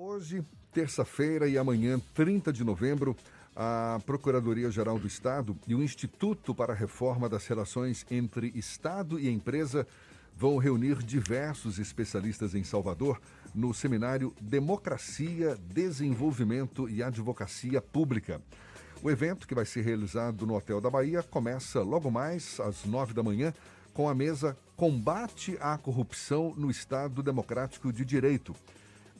Hoje, terça-feira e amanhã, 30 de novembro, a Procuradoria-Geral do Estado e o Instituto para a Reforma das Relações entre Estado e Empresa vão reunir diversos especialistas em Salvador no seminário Democracia, Desenvolvimento e Advocacia Pública. O evento, que vai ser realizado no Hotel da Bahia, começa logo mais às nove da manhã com a mesa Combate à Corrupção no Estado Democrático de Direito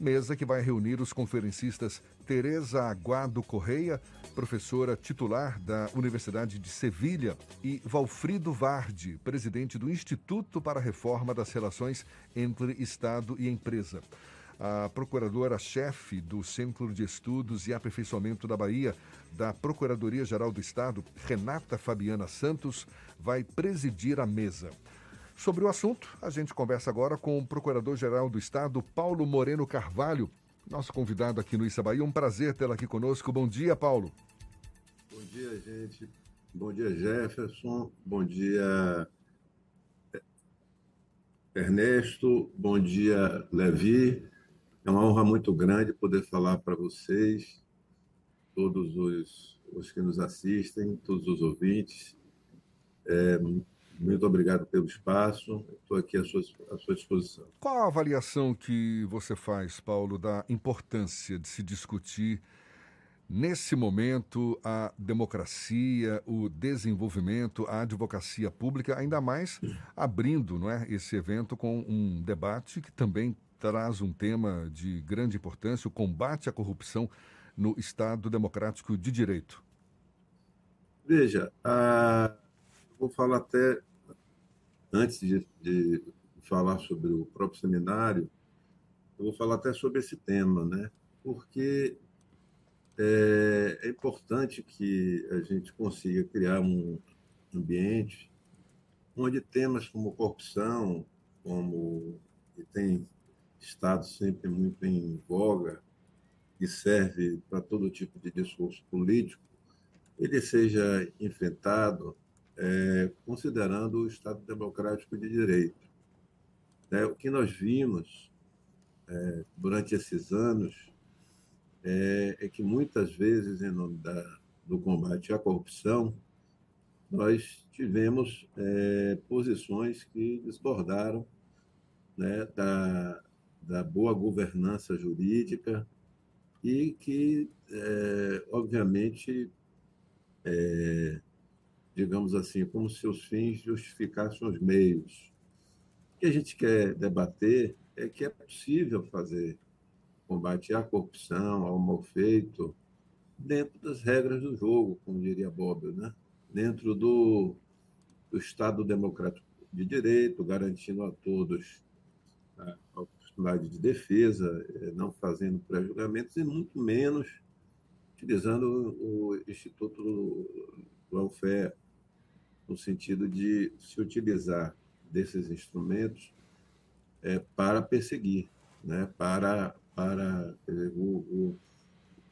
mesa que vai reunir os conferencistas Tereza Aguado Correia, professora titular da Universidade de Sevilha, e Valfrido Vardi, presidente do Instituto para a Reforma das Relações entre Estado e Empresa. A procuradora-chefe do Centro de Estudos e Aperfeiçoamento da Bahia, da Procuradoria-Geral do Estado, Renata Fabiana Santos, vai presidir a mesa. Sobre o assunto, a gente conversa agora com o Procurador-Geral do Estado, Paulo Moreno Carvalho, nosso convidado aqui no Issa Bahia. Um prazer tê-lo aqui conosco. Bom dia, Paulo. Bom dia, gente. Bom dia, Jefferson. Bom dia, Ernesto. Bom dia, Levi. É uma honra muito grande poder falar para vocês, todos os, os que nos assistem, todos os ouvintes. É, muito obrigado pelo espaço. Estou aqui à sua, à sua disposição. Qual a avaliação que você faz, Paulo, da importância de se discutir nesse momento a democracia, o desenvolvimento, a advocacia pública, ainda mais abrindo não é, esse evento com um debate que também traz um tema de grande importância, o combate à corrupção no Estado Democrático de Direito? Veja, a... vou falar até antes de, de, falar sobre o próprio seminário, eu vou falar até sobre esse tema, né? Porque é, é importante que a gente consiga criar um ambiente onde temas como corrupção, como que tem estado sempre muito em voga e serve para todo tipo de discurso político, ele seja enfrentado é, considerando o Estado Democrático de Direito. É, o que nós vimos é, durante esses anos é, é, que muitas vezes, em nome da, do combate à corrupção, nós tivemos é, posições que desbordaram né, da, da boa governança jurídica e que, é, obviamente, é, digamos assim, como se os fins justificassem os meios. O que a gente quer debater é que é possível fazer combate à corrupção, ao mal feito, dentro das regras do jogo, como diria Bob, né? dentro do, do Estado democrático de direito, garantindo a todos a oportunidade de defesa, eh, não fazendo pré-julgamentos e muito menos utilizando o Instituto do Welfare no sentido de se utilizar desses instrumentos é, para perseguir, né? para, para dizer, o, o,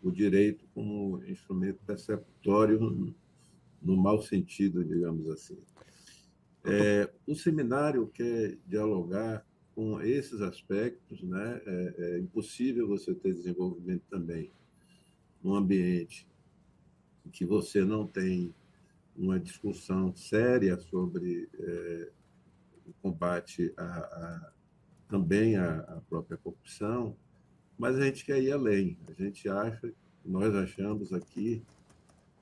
o, direito como instrumento perceptório no, mau sentido, digamos assim. É, o seminário quer dialogar com esses aspectos, né? É, é, impossível você ter desenvolvimento também num ambiente em que você não tem uma discussão séria sobre é, o combate a, a também à própria corrupção, mas a gente quer ir além. A gente acha, nós achamos aqui,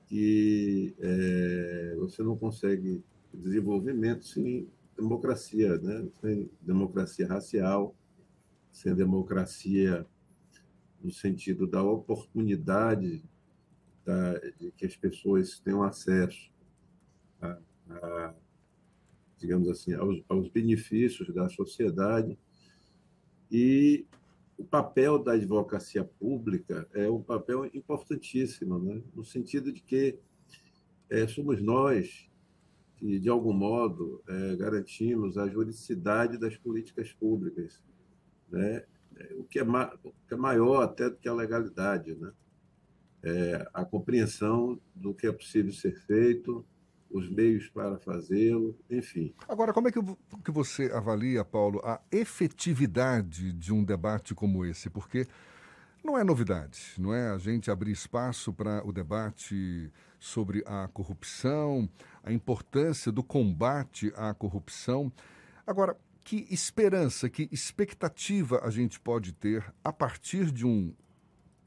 que é, você não consegue desenvolvimento sem democracia, né? sem democracia racial, sem democracia no sentido da oportunidade da, de que as pessoas tenham acesso a, a, digamos assim, aos, aos benefícios da sociedade. E o papel da advocacia pública é um papel importantíssimo, né? no sentido de que é, somos nós que, de algum modo, é, garantimos a juridicidade das políticas públicas, né? o, que é o que é maior até do que a legalidade, né? É, a compreensão do que é possível ser feito, os meios para fazê-lo, enfim. Agora, como é que, que você avalia, Paulo, a efetividade de um debate como esse? Porque Não é novidade, não é a gente abrir espaço para o debate sobre a corrupção, a importância do combate à corrupção. Agora, que esperança, que expectativa a gente pode ter a partir de um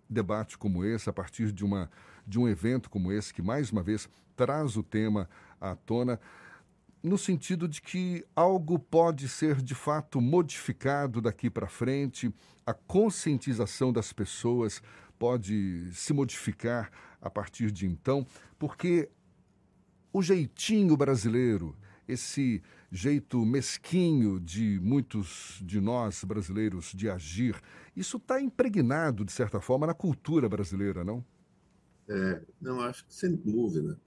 debate como esse, a partir de, uma, de um evento como esse, que mais uma vez traz o tema à tona, no sentido de que algo pode ser de fato modificado daqui para frente, a conscientização das pessoas pode se modificar a partir de então, porque o jeitinho brasileiro, esse jeito mesquinho de muitos de nós brasileiros de agir, isso está impregnado, de certa forma, na cultura brasileira, não? É, não, acho que sem dúvida.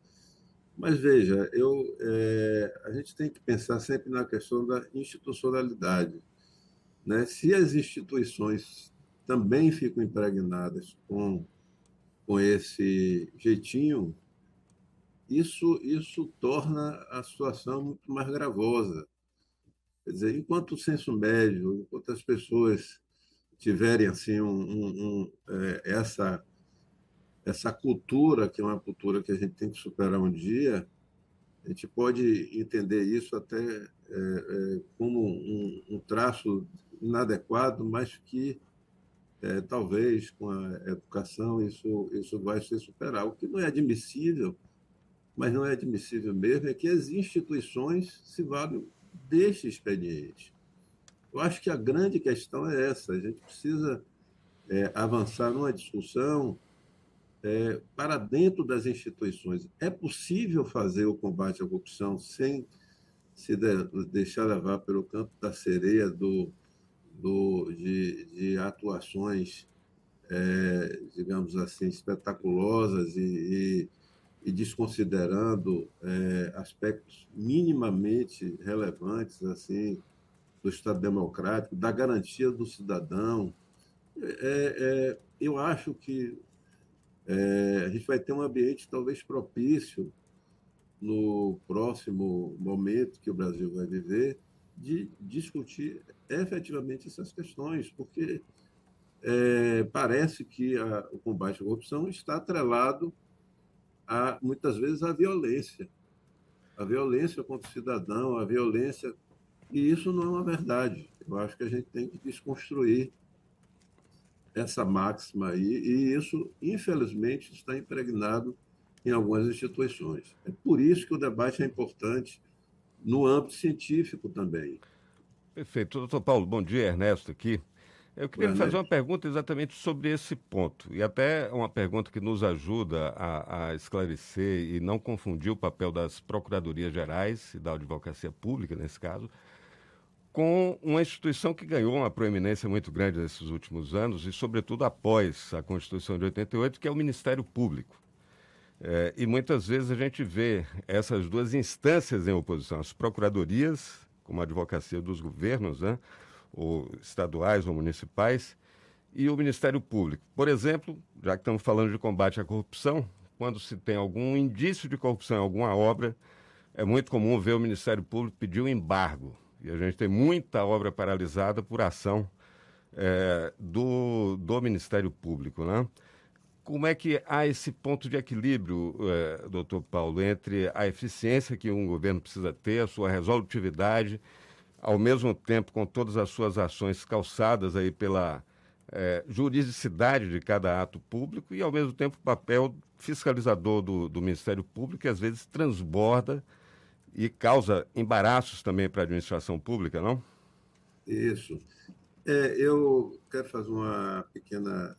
Mas veja, eu, é, a gente tem que pensar sempre na questão da institucionalidade. Né? Se as instituições também ficam impregnadas com, com esse jeitinho, isso, isso torna a situação muito mais gravosa. Quer dizer, enquanto o senso médio, enquanto as pessoas tiverem assim um, um, um, é, essa essa cultura que é uma cultura que a gente tem que superar um dia, a gente pode entender isso até é, é, como um, um, traço inadequado, mas que é, talvez com a educação isso isso vai se superar. O que não é admissível mas não é admissível mesmo, é que as instituições se valem deste expediente. Eu acho que a grande questão é essa: a gente precisa é, avançar numa discussão é, para dentro das instituições. É possível fazer o combate à corrupção sem se de, deixar levar pelo campo da sereia do, do, de, de atuações, é, digamos assim, espetaculosas e, e e desconsiderando é, aspectos minimamente relevantes assim do Estado democrático, da garantia do cidadão, é, é, eu acho que é, a gente vai ter um ambiente talvez propício no próximo momento que o Brasil vai viver de discutir efetivamente essas questões, porque é, parece que a, o combate à corrupção está atrelado a, muitas vezes, a violência. A violência contra o cidadão, a violência. E isso não é uma verdade. Eu acho que a gente tem que desconstruir essa máxima aí, e isso, infelizmente, está impregnado em algumas instituições. É por isso que o debate é importante no âmbito científico também. Perfeito. Doutor Paulo, bom dia. Ernesto aqui. Eu queria Boa fazer noite. uma pergunta exatamente sobre esse ponto, e até uma pergunta que nos ajuda a, a, esclarecer e não confundir o papel das procuradorias gerais e da advocacia pública, nesse caso, com uma instituição que ganhou uma proeminência muito grande nesses últimos anos, e sobretudo após a Constituição de 88, que é o Ministério Público. É, e muitas vezes a gente vê essas duas instâncias em oposição, as procuradorias, como a advocacia dos governos, né? ou estaduais ou municipais, e o Ministério Público. Por exemplo, já que estamos falando de combate à corrupção, quando se tem algum indício de corrupção em alguma obra, é muito comum ver o Ministério Público pedir um embargo. E a gente tem muita obra paralisada por ação é, do, do Ministério Público. Né? Como é que há esse ponto de equilíbrio, é, doutor Paulo, entre a eficiência que um governo precisa ter, a sua resolutividade ao mesmo tempo com todas as suas ações calçadas aí pela é, juridicidade de cada ato público e, ao mesmo tempo, o papel fiscalizador do, do Ministério Público, que às vezes transborda e causa embaraços também para a administração pública, não? Isso. É, eu quero fazer uma pequena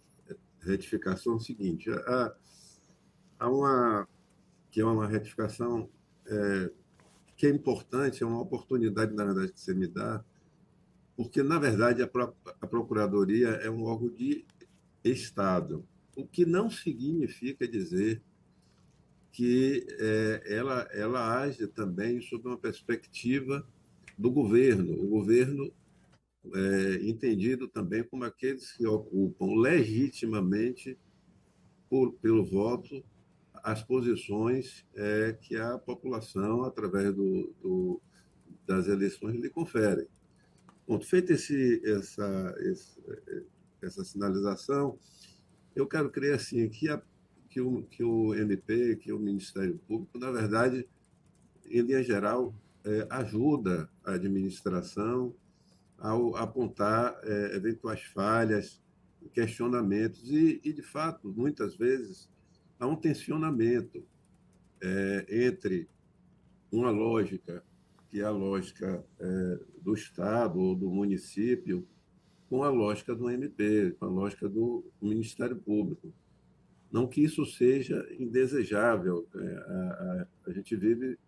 retificação. É o seguinte, há, há uma que é uma retificação é, que é importante, é uma oportunidade, na verdade, que você me dá, porque, na verdade, a, a Procuradoria é um órgão de Estado, o que não significa dizer que é, ela, ela age também sob uma perspectiva do governo. O governo é entendido também como aqueles que ocupam legitimamente, por, pelo voto, as posições é, que a população, através do, do, das eleições, lhe confere. Feita esse, essa, esse, essa sinalização, eu quero crer assim que, a, que, o, que o MP, que o Ministério Público, na verdade, em linha geral, é, ajuda a administração ao apontar é, eventuais falhas, questionamentos, e, e, de fato, muitas vezes, há um tensionamento é, entre uma lógica, que é a lógica é, do Estado ou do município, com a lógica do MP, com a lógica do Ministério Público. Não que isso seja indesejável, é, a, a, a gente vive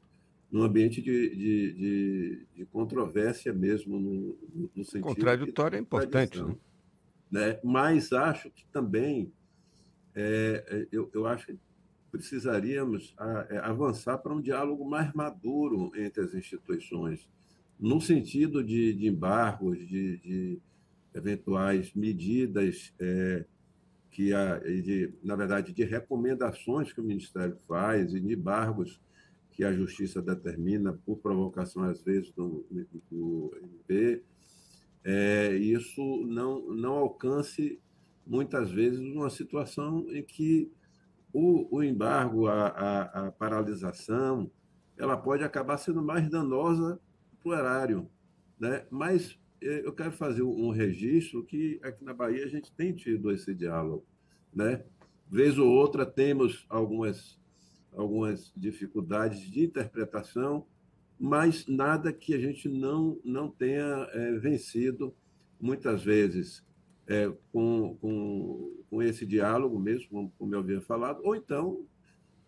num ambiente de, de, de, de controvérsia mesmo, no, no sentido. Contraditório é importante. Né? né? Mas acho que também, é, é eu, eu acho que precisaríamos é, avançar para um diálogo mais maduro entre as instituições, no sentido de, de embargos, de, de eventuais medidas é, que, a, de, na verdade, de recomendações que o Ministério faz e de embargos que a justiça determina por provocação, às vezes, do, do MP, é, isso não, não alcance, muitas vezes, uma situação em que o, o embargo, a, a, a paralisação, ela pode acabar sendo mais danosa para o erário. Né? Mas eu quero fazer um registro que aqui na Bahia a gente tem tido esse diálogo. Né? Vez ou outra temos algumas algumas dificuldades de interpretação, mas nada que a gente não, não tenha é, vencido, muitas vezes, é, com, com, com esse diálogo mesmo, como, como eu havia falado, ou então,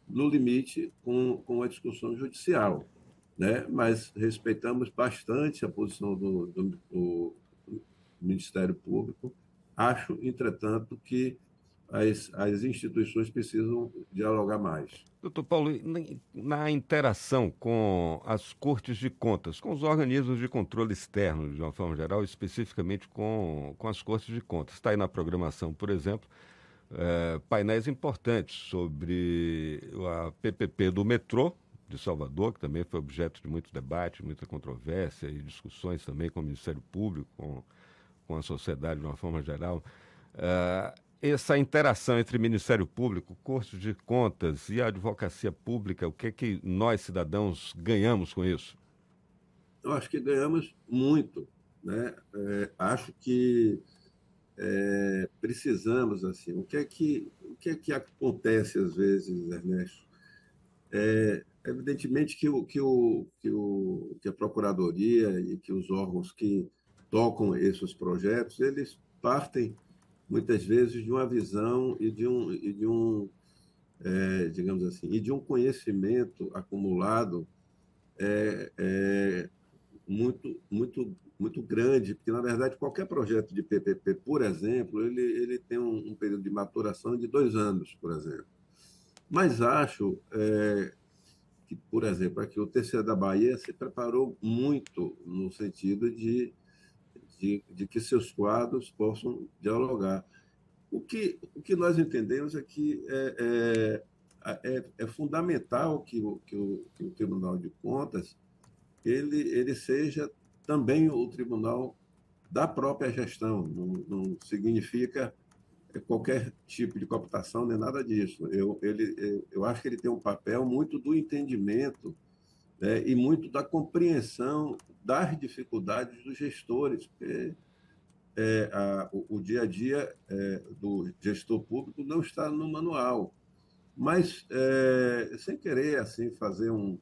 no limite, com, com a discussão judicial. Né? Mas respeitamos bastante a posição do, do, do Ministério Público. Acho, entretanto, que as, as instituições precisam dialogar mais. Doutor Paulo, na interação com as cortes de contas, com os organismos de controle externo, de uma forma geral, especificamente com, com as cortes de contas, está aí na programação, por exemplo, é, painéis importantes sobre a PPP do metrô de Salvador, que também foi objeto de muito debate, muita controvérsia e discussões também com o Ministério Público, com, com a sociedade de uma forma geral. É, essa interação entre Ministério Público, Corte de Contas e a advocacia pública, o que é que nós, cidadãos, ganhamos com isso? Eu acho que ganhamos muito. Né? É, acho que é, precisamos, assim, o que, é que, o que é que acontece às vezes, Ernesto? É, evidentemente que, o, que, o, que, o, que a Procuradoria e que os órgãos que tocam esses projetos, eles partem muitas vezes de uma visão e de um, e de um é, digamos assim, e de um conhecimento acumulado é, é, muito, muito, muito grande, porque, na verdade, qualquer projeto de PPP, por exemplo, ele, ele tem um, um período de maturação de dois anos, por exemplo. Mas acho é, que, por exemplo, aqui o TCE da Bahia se preparou muito no sentido de de, de que seus quadros possam dialogar. O que, o que nós entendemos é que é, é, é, é fundamental que o, que, o, que o Tribunal de Contas ele, ele seja também o tribunal da própria gestão, não, não significa qualquer tipo de cooptação, nem nada disso. Eu, ele, eu acho que ele tem um papel muito do entendimento né, e muito da compreensão das dificuldades dos gestores, porque é, a, o, o, dia a dia é, do gestor público não está no manual. Mas, é, sem querer assim fazer um,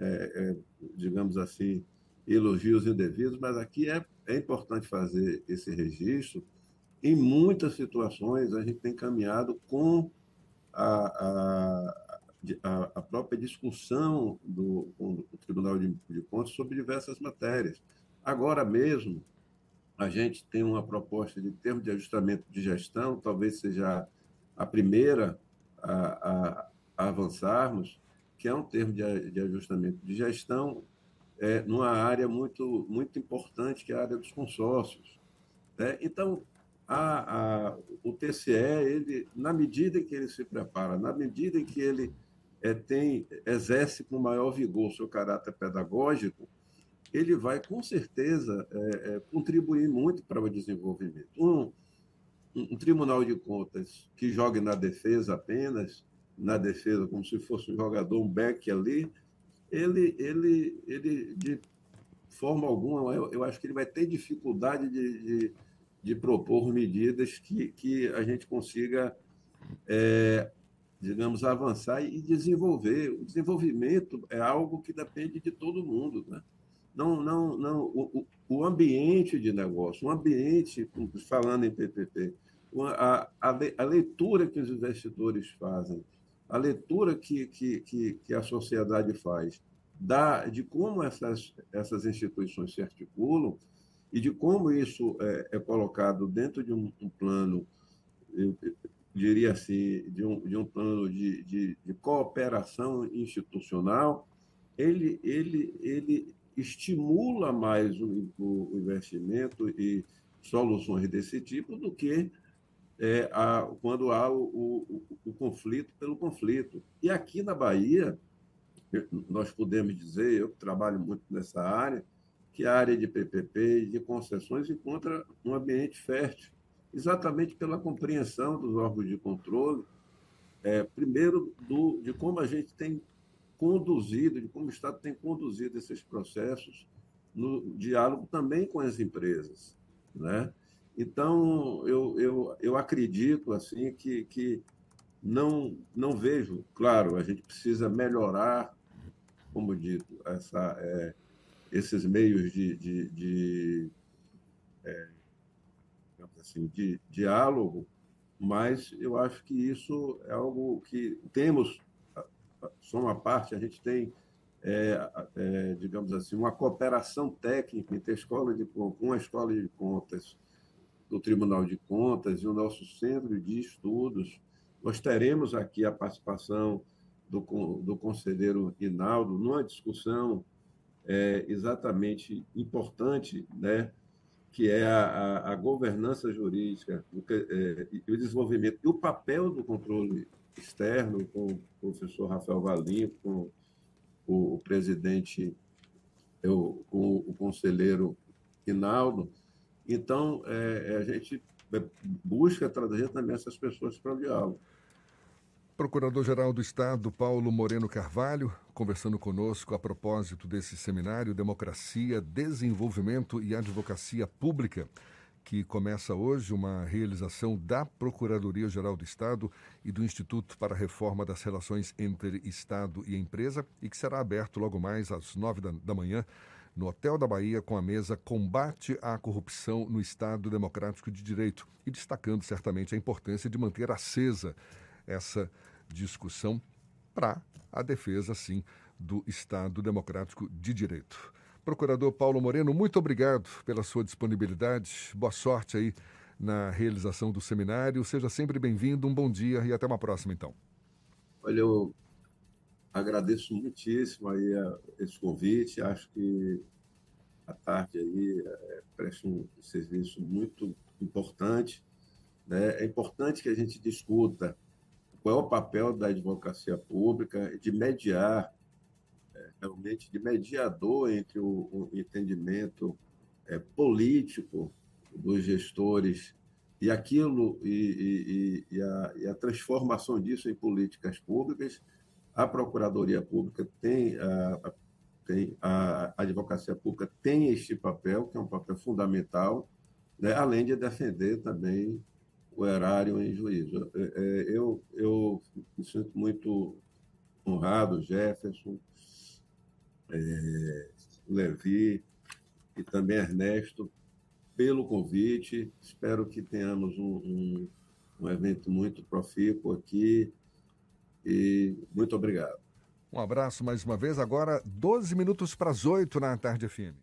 é, é, digamos assim, elogios indevidos, mas aqui é, é importante fazer esse registro. Em muitas situações, a gente tem caminhado com a, a a, própria discussão do, do Tribunal de, de Contas sobre diversas matérias. Agora mesmo, a gente tem uma proposta de termo de ajustamento de gestão, talvez seja a primeira a, a avançarmos, que é um termo de, de ajustamento de gestão é, numa área muito, muito importante, que é a área dos consórcios. Né? Então, a, a, o TCE, ele, na medida em que ele se prepara, na medida em que ele é, tem, exerce com maior vigor seu caráter pedagógico, ele vai com certeza é, é, contribuir muito para o desenvolvimento. Um, um, Tribunal de Contas que jogue na defesa apenas, na defesa como se fosse um jogador, um back ali, ele, ele, ele de forma alguma, eu, eu acho que ele vai ter dificuldade de, de, de propor medidas que, que a gente consiga, é, digamos, avançar e desenvolver. O desenvolvimento é algo que depende de todo mundo, né? Não, não, não. O, o ambiente de negócio, o ambiente, falando em PPP, a, a, a leitura que os investidores fazem, a leitura que, que, que, que a sociedade faz da, de como essas, essas instituições se articulam e de como isso é, é colocado dentro de um, um plano, eu, diria assim, de um, de um plano de, de, de cooperação institucional, ele, ele, ele estimula mais o, o investimento e soluções desse tipo do que é, a, quando há o, o, o, conflito pelo conflito. E aqui na Bahia, nós podemos dizer, eu que trabalho muito nessa área, que a área de PPP e de concessões encontra um ambiente fértil, exatamente pela compreensão dos órgãos de controle, é, primeiro, do, de como a gente tem conduzido, de como o Estado tem conduzido esses processos no diálogo também com as empresas. Né? Então, eu, eu, eu acredito assim que, que não, não vejo, claro, a gente precisa melhorar, como dito, essa, é, esses meios de, de, de, é, assim, de diálogo, mas eu acho que isso é algo que temos, só uma parte, a gente tem, é, é, digamos assim, uma cooperação técnica entre a escola de, com a escola de contas, do Tribunal de Contas e o nosso centro de estudos. Nós teremos aqui a participação do, do conselheiro Rinaldo numa discussão é, exatamente importante, né, que é a, a, governança jurídica é, e o desenvolvimento e o papel do controle externo com o professor Rafael Valim, com o, o presidente, eu, com o conselheiro Rinaldo, então, é, é, a gente é, busca trazer também essas pessoas para o diálogo. Procurador-Geral do Estado, Paulo Moreno Carvalho, conversando conosco a propósito desse seminário Democracia, Desenvolvimento e Advocacia Pública, que começa hoje uma realização da Procuradoria-Geral do Estado e do Instituto para a Reforma das Relações entre Estado e Empresa e que será aberto logo mais às nove da, da manhã no Hotel da Bahia com a mesa Combate à Corrupção no Estado Democrático de Direito. E destacando certamente a importância de manter acesa essa discussão para a defesa, sim, do Estado Democrático de Direito. Procurador Paulo Moreno, muito obrigado pela sua disponibilidade. Boa sorte aí na realização do seminário. Seja sempre bem-vindo, um bom dia e até uma próxima, então. Olha, eu agradeço muitíssimo aí a, esse convite. Acho que a tarde aí é, presta um serviço muito importante. Né? É importante que a gente discuta qual é o papel da advocacia pública de mediar, é, realmente de mediador entre o, o entendimento é, político dos gestores e aquilo e, e, e, a, e, a, transformação disso em políticas públicas a Procuradoria Pública tem a, tem a advocacia pública tem este papel, que é um papel fundamental, né? além de defender também o erário em juízo. É, é, eu, eu me sinto muito honrado, Jefferson, é, Levi e também Ernesto, pelo convite. Espero que tenhamos um, um, um evento muito profícuo aqui e muito obrigado. Um abraço mais uma vez. Agora, 12 minutos para as 8 na tarde FM.